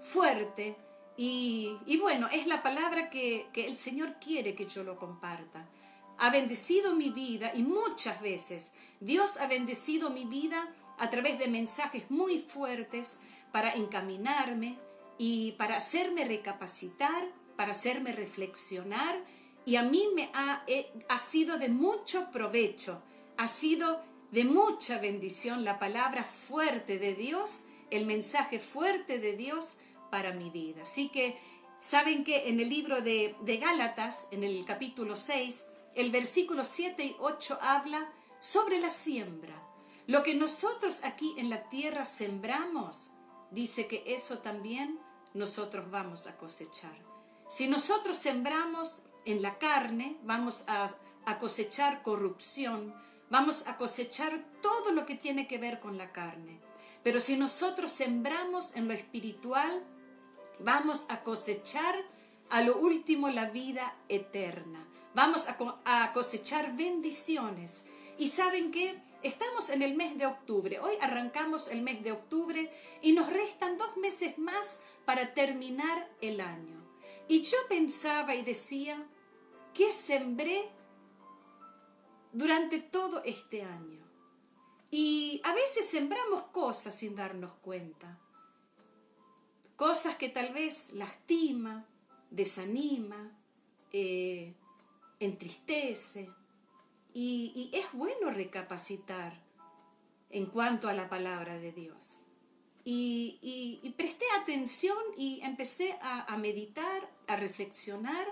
fuerte y, bueno, es la palabra que, el Señor quiere que yo lo comparta. Ha bendecido mi vida y muchas veces Dios ha bendecido mi vida a través de mensajes muy fuertes para encaminarme y para hacerme recapacitar, para hacerme reflexionar y a mí me ha, ha sido de mucho provecho, ha sido de mucha bendición la palabra fuerte de Dios, el mensaje fuerte de Dios para mi vida. Así que, ¿saben que en el libro de, de Gálatas, en el capítulo 6, el versículo 7 y 8 habla sobre la siembra? Lo que nosotros aquí en la tierra sembramos, dice que eso también nosotros vamos a cosechar. Si nosotros sembramos en la carne, vamos a, a cosechar corrupción, vamos a cosechar todo lo que tiene que ver con la carne. Pero si nosotros sembramos en lo espiritual, vamos a cosechar a lo último la vida eterna. Vamos a, cosechar bendiciones. Y saben qué? Estamos en el mes de octubre. Hoy arrancamos el mes de octubre y nos restan dos meses más para terminar el año. Y yo pensaba y decía, ¿qué sembré durante todo este año? Y a veces sembramos cosas sin darnos cuenta cosas que tal vez lastima, desanima, eh, entristece. Y, es bueno recapacitar en cuanto a la palabra de Dios. Y, presté atención y empecé a, a meditar, a reflexionar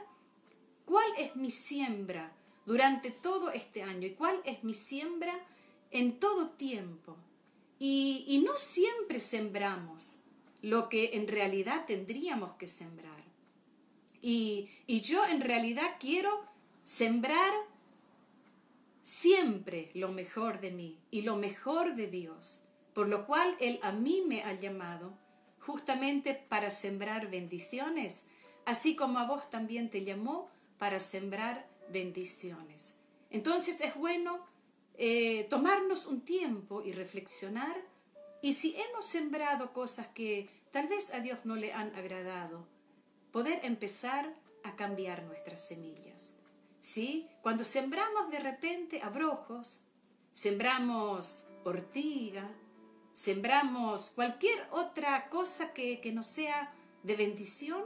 cuál es mi siembra durante todo este año y cuál es mi siembra en todo tiempo. y, no siempre sembramos lo que en realidad tendríamos que sembrar. Y, yo en realidad quiero sembrar siempre lo mejor de mí y lo mejor de Dios, por lo cual Él a mí me ha llamado justamente para sembrar bendiciones, así como a vos también te llamó para sembrar bendiciones. Entonces es bueno eh, tomarnos un tiempo y reflexionar y si hemos sembrado cosas que tal vez a Dios no le han agradado, poder empezar a cambiar nuestras semillas. ¿Sí? Cuando sembramos de repente abrojos, sembramos ortiga, sembramos cualquier otra cosa que, que no sea de bendición,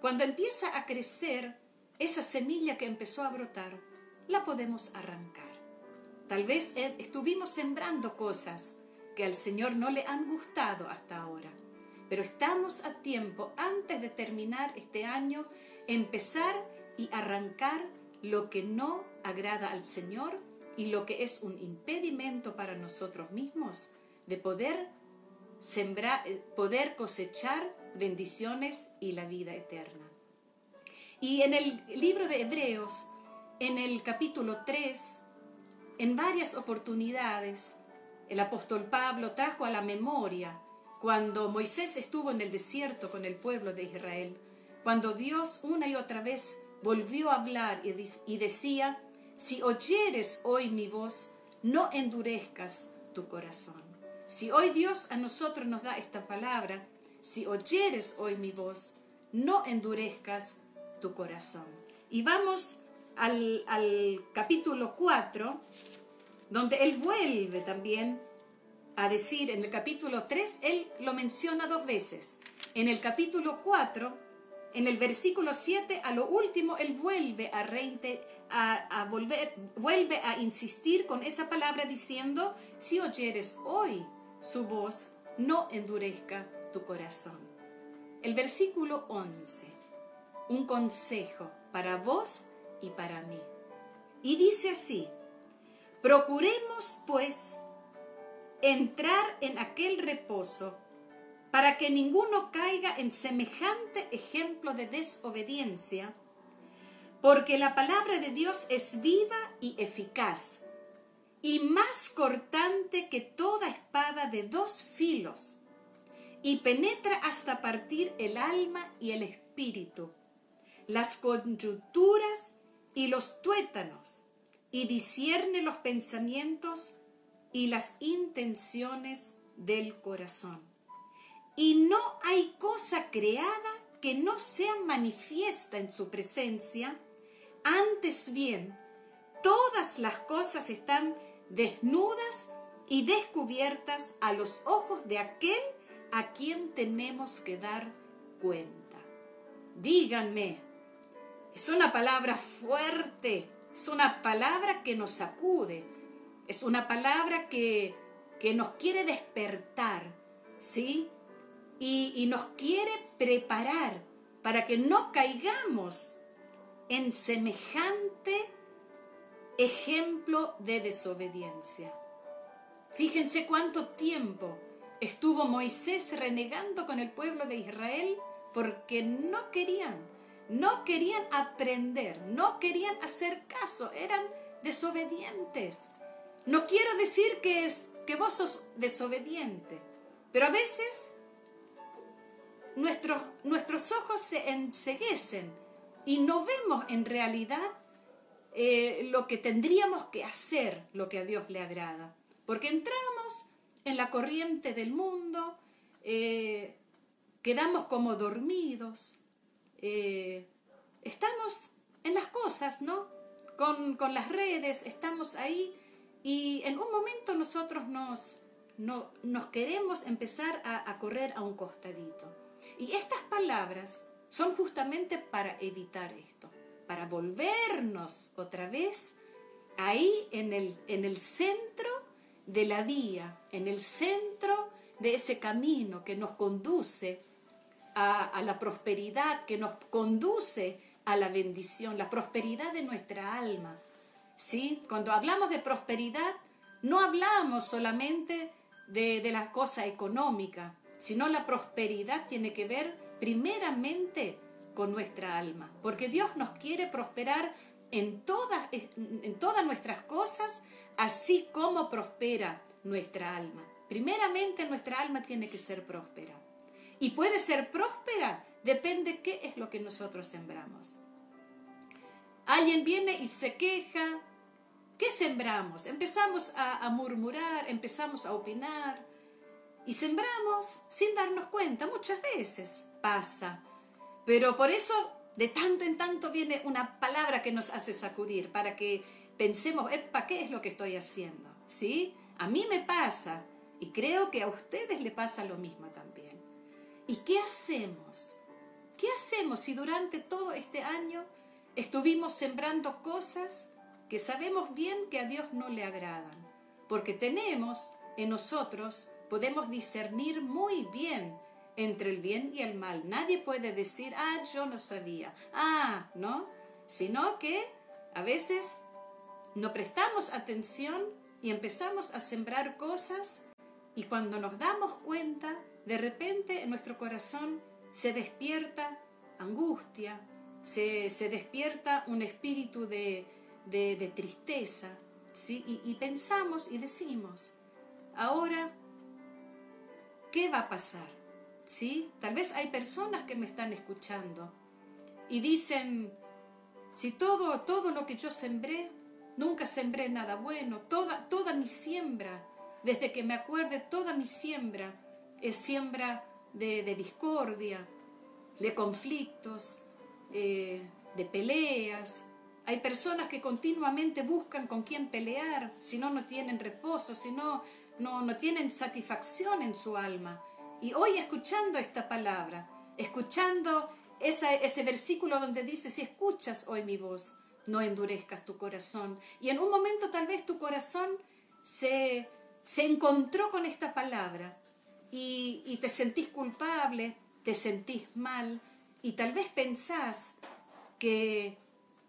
cuando empieza a crecer esa semilla que empezó a brotar, la podemos arrancar. Tal vez estuvimos sembrando cosas que al Señor no le han gustado hasta ahora. Pero estamos a tiempo, antes de terminar este año, empezar y arrancar lo que no agrada al Señor y lo que es un impedimento para nosotros mismos de poder sembrar, eh, poder cosechar bendiciones y la vida eterna. Y en el libro de Hebreos, en el capítulo 3, en varias oportunidades, el apóstol Pablo trajo a la memoria cuando Moisés estuvo en el desierto con el pueblo de Israel, cuando Dios una y otra vez volvió a hablar y decía, si oyeres hoy mi voz, no endurezcas tu corazón. Si hoy Dios a nosotros nos da esta palabra, si oyeres hoy mi voz, no endurezcas tu corazón. Y vamos al, al capítulo 4, donde él vuelve también a decir, en el capítulo 3, él lo menciona dos veces. En el capítulo 4, en el versículo 7, a lo último, él vuelve a, a, volver, vuelve a insistir con esa palabra diciendo, si oyeres hoy su voz, no endurezca tu corazón. El versículo 11, un consejo para vos y para mí. Y dice así, Procuremos, pues, entrar en aquel reposo para que ninguno caiga en semejante ejemplo de desobediencia, porque la palabra de Dios es viva y eficaz, y más cortante que toda espada de dos filos, y penetra hasta partir el alma y el espíritu, las coyunturas y los tuétanos, y discierne los pensamientos y las intenciones del corazón. y no hay cosa creada que no sea manifiesta en su presencia, antes bien, todas las cosas están desnudas y descubiertas a los ojos de aquel a quien tenemos que dar cuenta. Díganme, es una palabra fuerte, es una palabra que nos sacude, es una palabra que, que nos quiere despertar, ¿sí? Y, y nos quiere preparar para que no caigamos en semejante ejemplo de desobediencia. Fíjense cuánto tiempo estuvo Moisés renegando con el pueblo de Israel porque no querían, no querían aprender, no querían hacer caso, eran desobedientes. No quiero decir que, es, que vos sos desobediente, pero a veces nuestros, nuestros ojos se enseguecen y no vemos en realidad eh, lo que tendríamos que hacer, lo que a Dios le agrada. Porque entramos en la corriente del mundo, eh, quedamos como dormidos, eh, estamos en las cosas, ¿no? Con, las redes, estamos ahí y en un momento nosotros nos, no, nos queremos empezar a, a correr a un costadito. Y estas palabras son justamente para evitar esto, para volvernos otra vez ahí en el, en el centro de la vía, en el centro de ese camino que nos conduce a, la prosperidad, que nos conduce a la bendición, la prosperidad de nuestra alma. ¿Sí? Cuando hablamos de prosperidad, no hablamos solamente de, de la cosa económica, sino la prosperidad tiene que ver primeramente con nuestra alma, porque Dios nos quiere prosperar en todas, en todas nuestras cosas, así como prospera nuestra alma. Primeramente nuestra alma tiene que ser próspera. Y puede ser próspera, depende qué es lo que nosotros sembramos. Alguien viene y se queja, ¿qué sembramos? Empezamos a, murmurar, empezamos a opinar y sembramos sin darnos cuenta, muchas veces pasa. Pero por eso de tanto en tanto viene una palabra que nos hace sacudir para que pensemos, ¿para qué es lo que estoy haciendo? ¿Sí? A mí me pasa y creo que a ustedes le pasa lo mismo también. ¿Y qué hacemos? ¿Qué hacemos si durante todo este año estuvimos sembrando cosas que sabemos bien que a Dios no le agradan? Porque tenemos en nosotros, podemos discernir muy bien entre el bien y el mal. Nadie puede decir, ah, yo no sabía, ah, ¿no? Sino que a veces no prestamos atención y empezamos a sembrar cosas y cuando nos damos cuenta, de repente en nuestro corazón se despierta angustia, se, despierta un espíritu de, tristeza, ¿sí? Y, y pensamos y decimos, ahora, ¿qué va a pasar? ¿sí? Tal vez hay personas que me están escuchando y dicen, si todo, todo lo que yo sembré, nunca sembré nada bueno, toda, toda mi siembra, desde que me acuerde, toda mi siembra es siembra de, discordia, de conflictos, eh, de peleas. Hay personas que continuamente buscan con quién pelear, si no, no tienen reposo, si no, no, no tienen satisfacción en su alma. Y hoy escuchando esta palabra, escuchando ese versículo donde dice, si escuchas hoy mi voz, no endurezcas tu corazón. Y en un momento tal vez tu corazón se, se encontró con esta palabra y, y te sentís culpable, te sentís mal y tal vez pensás que,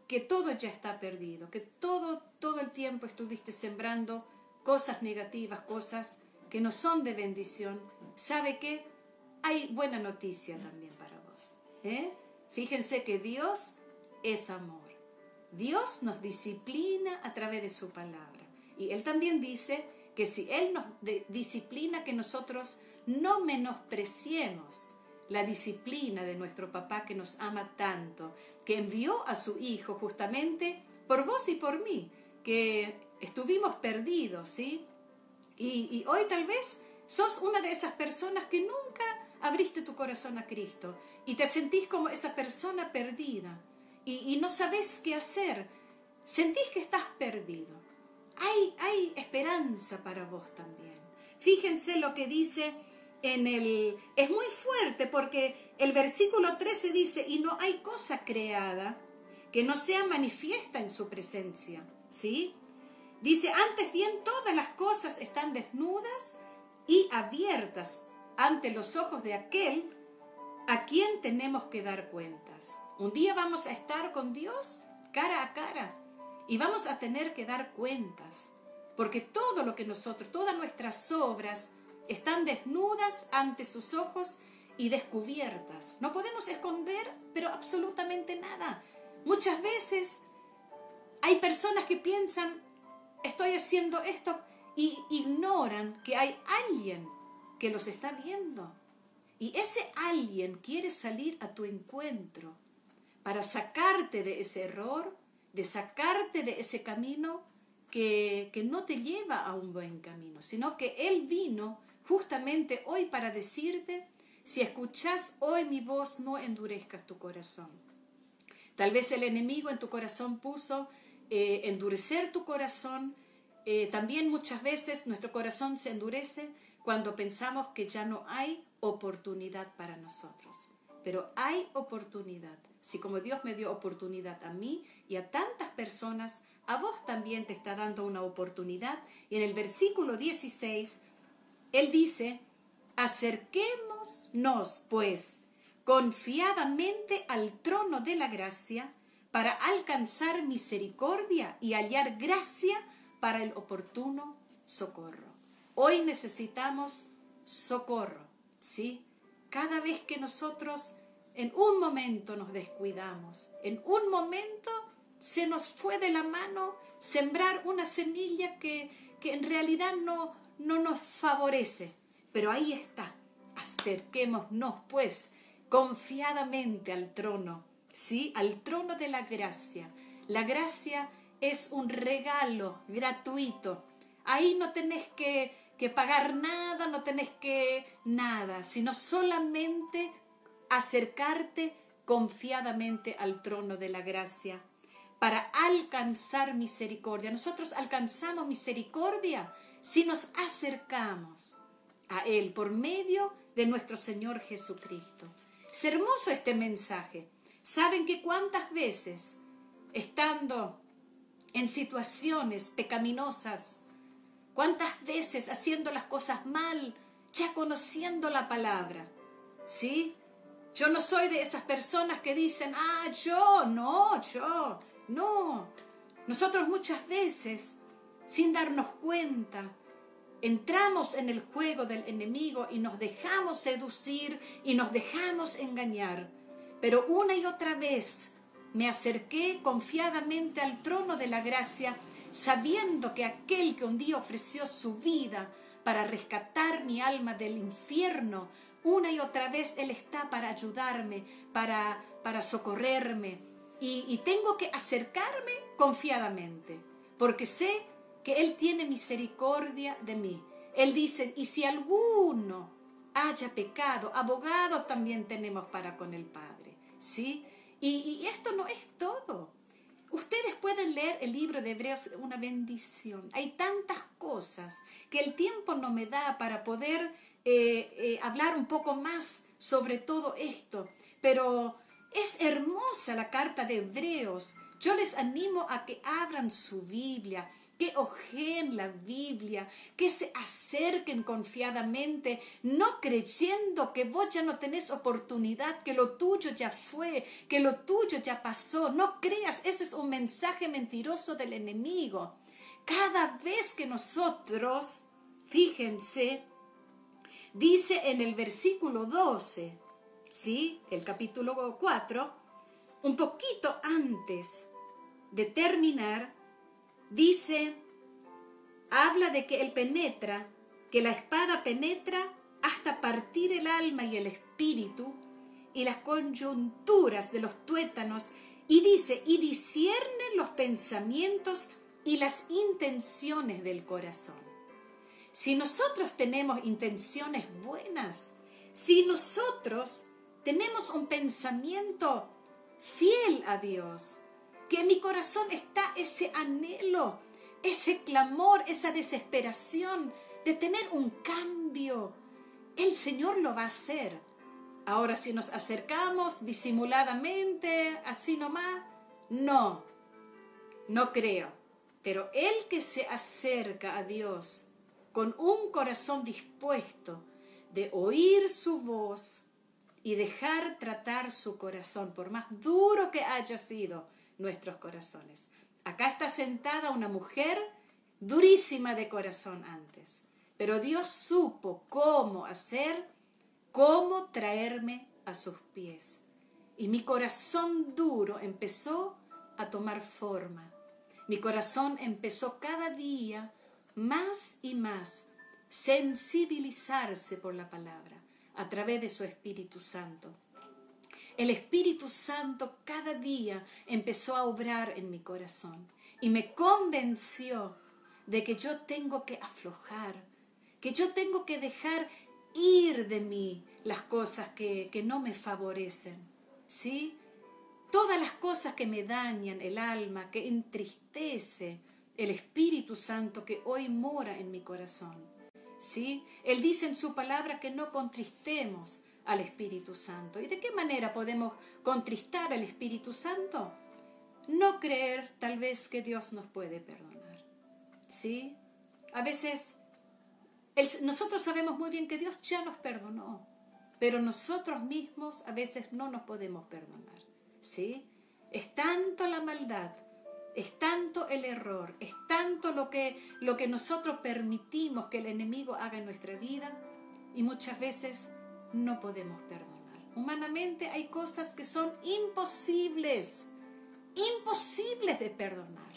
que todo ya está perdido, que todo, todo el tiempo estuviste sembrando cosas negativas, cosas que no son de bendición, ¿sabe que Hay buena noticia también para vos. ¿eh? Fíjense que Dios es amor. Dios nos disciplina a través de su palabra. Y Él también dice que si Él nos disciplina, que nosotros no menospreciemos la disciplina de nuestro papá que nos ama tanto, que envió a su Hijo justamente por vos y por mí, que estuvimos perdidos, ¿sí? Y, hoy tal vez sos una de esas personas que nunca abriste tu corazón a Cristo y te sentís como esa persona perdida y, no sabes qué hacer, sentís que estás perdido. Hay, hay esperanza para vos también. Fíjense lo que dice en el... Es muy fuerte porque el versículo 13 dice, y no hay cosa creada que no sea manifiesta en su presencia. ¿Sí? Dice, antes bien todas las cosas están desnudas y abiertas ante los ojos de aquel a quien tenemos que dar cuentas. Un día vamos a estar con Dios cara a cara y vamos a tener que dar cuentas, porque todo lo que nosotros, todas nuestras obras están desnudas ante sus ojos y descubiertas. No podemos esconder, pero absolutamente nada. Muchas veces hay personas que piensan, estoy haciendo esto, y ignoran que hay alguien que los está viendo. Y ese alguien quiere salir a tu encuentro para sacarte de ese error, de sacarte de ese camino que, que no te lleva a un buen camino, sino que Él vino justamente hoy para decirte, si escuchas hoy mi voz, no endurezcas tu corazón. Tal vez el enemigo en tu corazón puso eh, endurecer tu corazón. Eh, también muchas veces nuestro corazón se endurece cuando pensamos que ya no hay oportunidad para nosotros. Pero hay oportunidad. Si como Dios me dio oportunidad a mí y a tantas personas, a vos también te está dando una oportunidad. Y en el versículo 16, Él dice, acerquémonos pues confiadamente al trono de la gracia para alcanzar misericordia y hallar gracia para el oportuno socorro. Hoy necesitamos socorro, ¿sí? Cada vez que nosotros en un momento nos descuidamos, en un momento se nos fue de la mano sembrar una semilla que, que en realidad no, no nos favorece. Pero ahí está, acerquémonos pues confiadamente al trono, ¿sí? Al trono de la gracia. La gracia es un regalo gratuito. Ahí no tenés que que pagar nada, no tenés que nada, sino solamente acercarte confiadamente al trono de la gracia para alcanzar misericordia. Nosotros alcanzamos misericordia si nos acercamos a Él por medio de nuestro Señor Jesucristo. Es hermoso este mensaje. ¿Saben que cuántas veces, estando en situaciones pecaminosas, ¿Cuántas veces haciendo las cosas mal, ya conociendo la palabra? ¿Sí? Yo no soy de esas personas que dicen, ah, yo, no, yo, no. Nosotros muchas veces, sin darnos cuenta, entramos en el juego del enemigo y nos dejamos seducir y nos dejamos engañar. Pero una y otra vez me acerqué confiadamente al trono de la gracia sabiendo que aquel que un día ofreció su vida para rescatar mi alma del infierno, una y otra vez Él está para ayudarme, para, para socorrerme. Y, y tengo que acercarme confiadamente, porque sé que Él tiene misericordia de mí. Él dice, y si alguno haya pecado, abogado también tenemos para con el Padre. ¿Sí? Y, esto no es todo. Ustedes pueden leer el libro de Hebreos, una bendición. Hay tantas cosas que el tiempo no me da para poder eh, eh, hablar un poco más sobre todo esto. Pero es hermosa la carta de Hebreos. Yo les animo a que abran su Biblia, que ojeen la Biblia, que se acerquen confiadamente, no creyendo que vos ya no tenés oportunidad, que lo tuyo ya fue, que lo tuyo ya pasó. No creas, eso es un mensaje mentiroso del enemigo. Cada vez que nosotros, fíjense, dice en el versículo 12, ¿sí? El capítulo 4, un poquito antes de terminar, dice, habla de que él penetra, que la espada penetra hasta partir el alma y el espíritu y las coyunturas de los tuétanos y dice, y discierne los pensamientos y las intenciones del corazón. Si nosotros tenemos intenciones buenas, Si nosotros tenemos un pensamiento fiel a Dios, que en mi corazón está ese anhelo, ese clamor, esa desesperación de tener un cambio, el Señor lo va a hacer. Ahora, si nos acercamos disimuladamente, así nomás, no, no creo. Pero el que se acerca a Dios con un corazón dispuesto de oír su voz y dejar tratar su corazón, por más duro que haya sido nuestros corazones. Acá está sentada una mujer durísima de corazón antes, pero Dios supo cómo hacer, cómo traerme a sus pies. Y mi corazón duro empezó a tomar forma. Mi corazón empezó cada día más y más sensibilizarse por la palabra a través de su Espíritu Santo. El Espíritu Santo cada día empezó a obrar en mi corazón y me convenció de que yo tengo que aflojar, que yo tengo que dejar ir de mí las cosas que, que no me favorecen, ¿sí? Todas las cosas que me dañan el alma, que entristece el Espíritu Santo que hoy mora en mi corazón. ¿Sí? Él dice en su palabra que no contristemos al Espíritu Santo. ¿Y de qué manera podemos contristar al Espíritu Santo? No creer tal vez que Dios nos puede perdonar. ¿Sí? A veces nosotros sabemos muy bien que Dios ya nos perdonó, pero nosotros mismos a veces no nos podemos perdonar. ¿Sí? Es tanto la maldad, es tanto el error, es tanto lo que, lo que nosotros permitimos que el enemigo haga en nuestra vida y muchas veces no podemos perdonar. Humanamente hay cosas que son imposibles, imposibles de perdonar.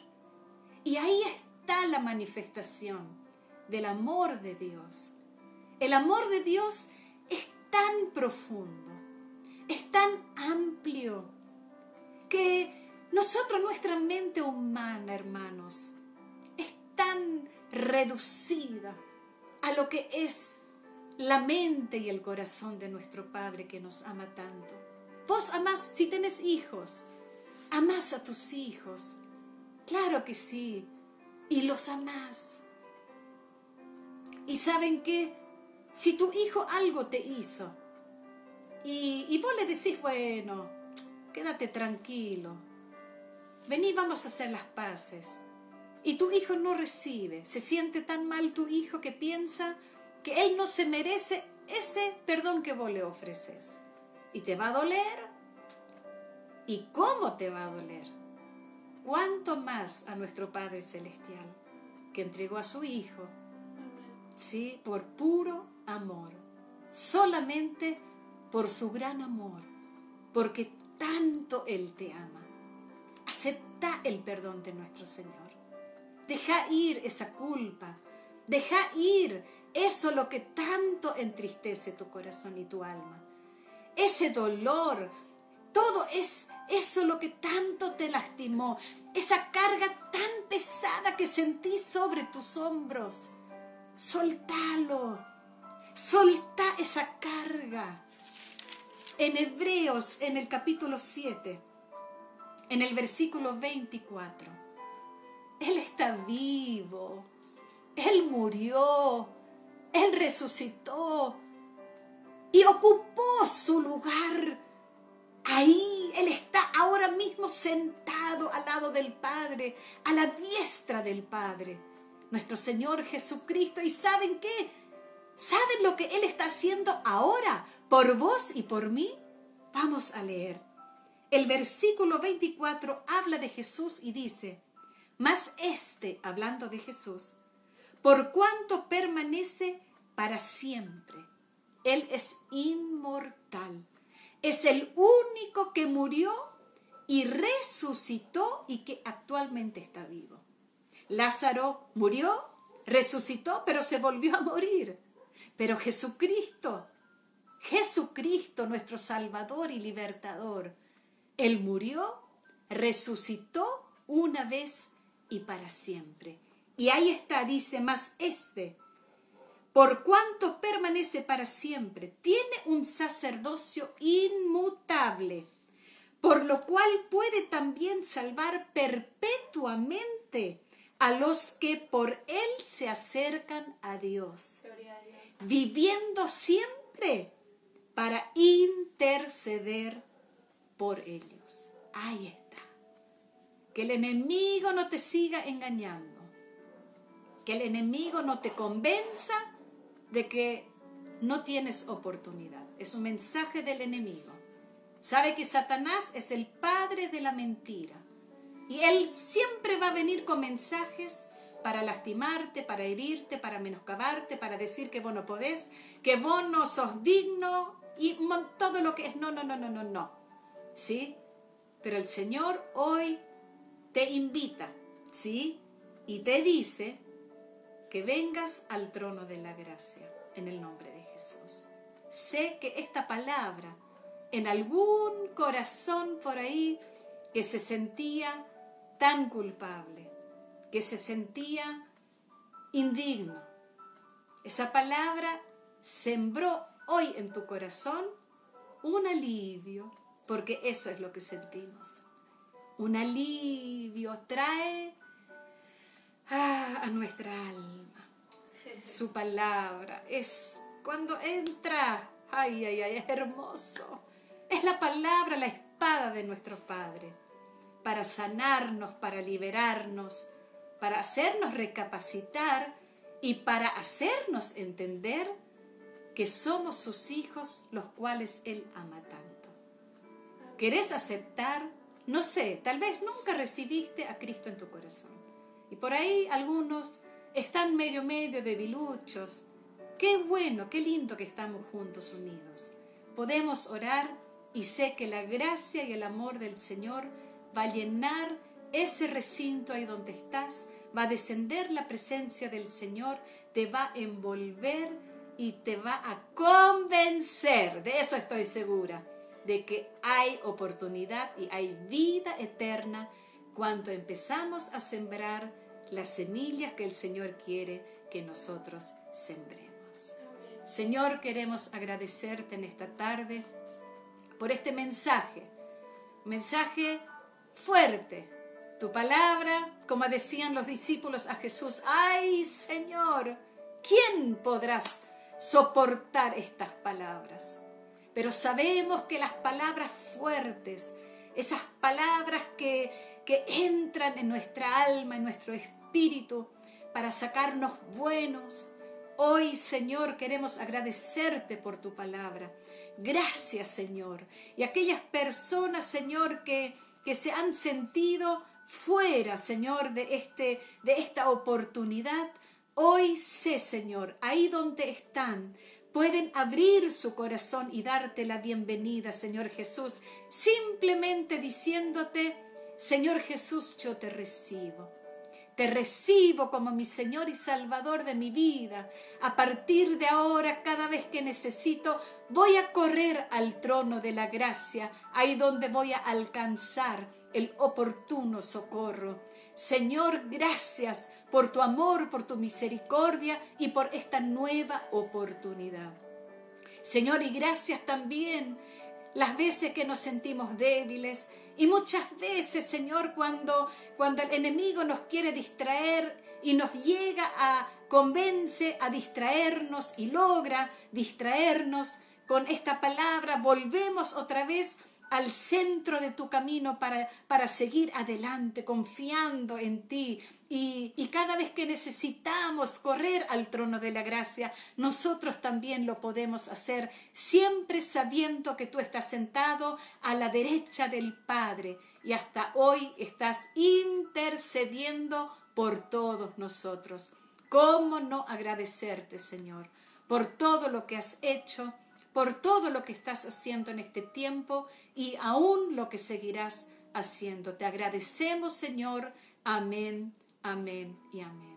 Y ahí está la manifestación del amor de Dios. El amor de Dios es tan profundo, es tan amplio, que nosotros, nuestra mente humana, hermanos, es tan reducida a lo que es la mente y el corazón de nuestro Padre que nos ama tanto. Vos amás, si tenés hijos, amás a tus hijos. Claro que sí. Y los amás. Y saben que si tu hijo algo te hizo y, y vos le decís, bueno, quédate tranquilo, vení, vamos a hacer las paces. Y tu hijo no recibe, se siente tan mal tu hijo que piensa que Él no se merece ese perdón que vos le ofreces. Y te va a doler. ¿Y cómo te va a doler? ¿Cuánto más a nuestro Padre Celestial que entregó a su Hijo? Sí, por puro amor. Solamente por su gran amor. Porque tanto Él te ama. Acepta el perdón de nuestro Señor. Deja ir esa culpa. Deja ir eso lo que tanto entristece tu corazón y tu alma. Ese dolor, todo es eso lo que tanto te lastimó, esa carga tan pesada que sentís sobre tus hombros. Soltalo, solta esa carga. En Hebreos, en el capítulo 7, en el versículo 24, Él está vivo, Él murió, él resucitó y ocupó su lugar. Ahí Él está ahora mismo sentado al lado del Padre, a la diestra del Padre, nuestro Señor Jesucristo. ¿Y saben qué? ¿Saben lo que Él está haciendo ahora por vos y por mí? Vamos a leer. El versículo 24 habla de Jesús y dice, mas este, hablando de Jesús, por cuanto permanece para siempre. Él es inmortal. Es el único que murió y resucitó y que actualmente está vivo. Lázaro murió, resucitó, pero se volvió a morir. Pero Jesucristo, Jesucristo, nuestro Salvador y Libertador, Él murió, resucitó una vez y para siempre. Y ahí está, dice, más este, por cuanto permanece para siempre, tiene un sacerdocio inmutable, por lo cual puede también salvar perpetuamente a los que por él se acercan a Dios, viviendo siempre para interceder por ellos. Ahí está. Que el enemigo no te siga engañando. Que el enemigo no te convenza de que no tienes oportunidad. Es un mensaje del enemigo. Sabe que Satanás es el padre de la mentira. Y él siempre va a venir con mensajes para lastimarte, para herirte, para menoscabarte, para decir que vos no podés, que vos no sos digno y todo lo que es no, no, no, no, no, no. ¿Sí? Pero el Señor hoy te invita, ¿sí? Y te dice que vengas al trono de la gracia en el nombre de Jesús. Sé que esta palabra en algún corazón por ahí que se sentía tan culpable, que se sentía indigno, esa palabra sembró hoy en tu corazón un alivio, porque eso es lo que sentimos. Un alivio trae a nuestra alma su palabra. Es cuando entra, ay, ay, ay, es hermoso. Es la palabra, la espada de nuestro Padre, para sanarnos, para liberarnos, para hacernos recapacitar y para hacernos entender que somos sus hijos, los cuales Él ama tanto. ¿Querés aceptar? No sé, tal vez nunca recibiste a Cristo en tu corazón. Y por ahí algunos están medio medio de debiluchos. Qué bueno, qué lindo que estamos juntos unidos. Podemos orar y sé que la gracia y el amor del Señor va a llenar ese recinto ahí donde estás, va a descender la presencia del Señor, te va a envolver y te va a convencer, de eso estoy segura, de que hay oportunidad y hay vida eterna cuando empezamos a sembrar las semillas que el Señor quiere que nosotros sembremos. Señor, queremos agradecerte en esta tarde por este mensaje, mensaje fuerte. Tu palabra, como decían los discípulos a Jesús, ay Señor, ¿quién podrás soportar estas palabras? Pero sabemos que las palabras fuertes, esas palabras que, que entran en nuestra alma, en nuestro espíritu, para sacarnos buenos. Hoy, Señor, queremos agradecerte por tu palabra. Gracias, Señor. Y aquellas personas, Señor, que, que se han sentido fuera, Señor, de, este, de esta oportunidad, hoy sé, Señor, ahí donde están, pueden abrir su corazón y darte la bienvenida, Señor Jesús, simplemente diciéndote, Señor Jesús, yo te recibo. Te recibo como mi Señor y Salvador de mi vida. A partir de ahora, cada vez que necesito, voy a correr al trono de la gracia, ahí donde voy a alcanzar el oportuno socorro. Señor, gracias por tu amor, por tu misericordia y por esta nueva oportunidad. Señor, y gracias también las veces que nos sentimos débiles, y muchas veces, Señor, cuando, cuando el enemigo nos quiere distraer y nos llega a convence a distraernos y logra distraernos con esta palabra, volvemos otra vez al centro de tu camino para, para seguir adelante, confiando en ti. Y, y, cada vez que necesitamos correr al trono de la gracia, nosotros también lo podemos hacer, siempre sabiendo que tú estás sentado a la derecha del Padre y hasta hoy estás intercediendo por todos nosotros. ¿Cómo no agradecerte, Señor, por todo lo que has hecho? por todo lo que estás haciendo en este tiempo y aún lo que seguirás haciendo. Te agradecemos, Señor. Amén, amén y amén.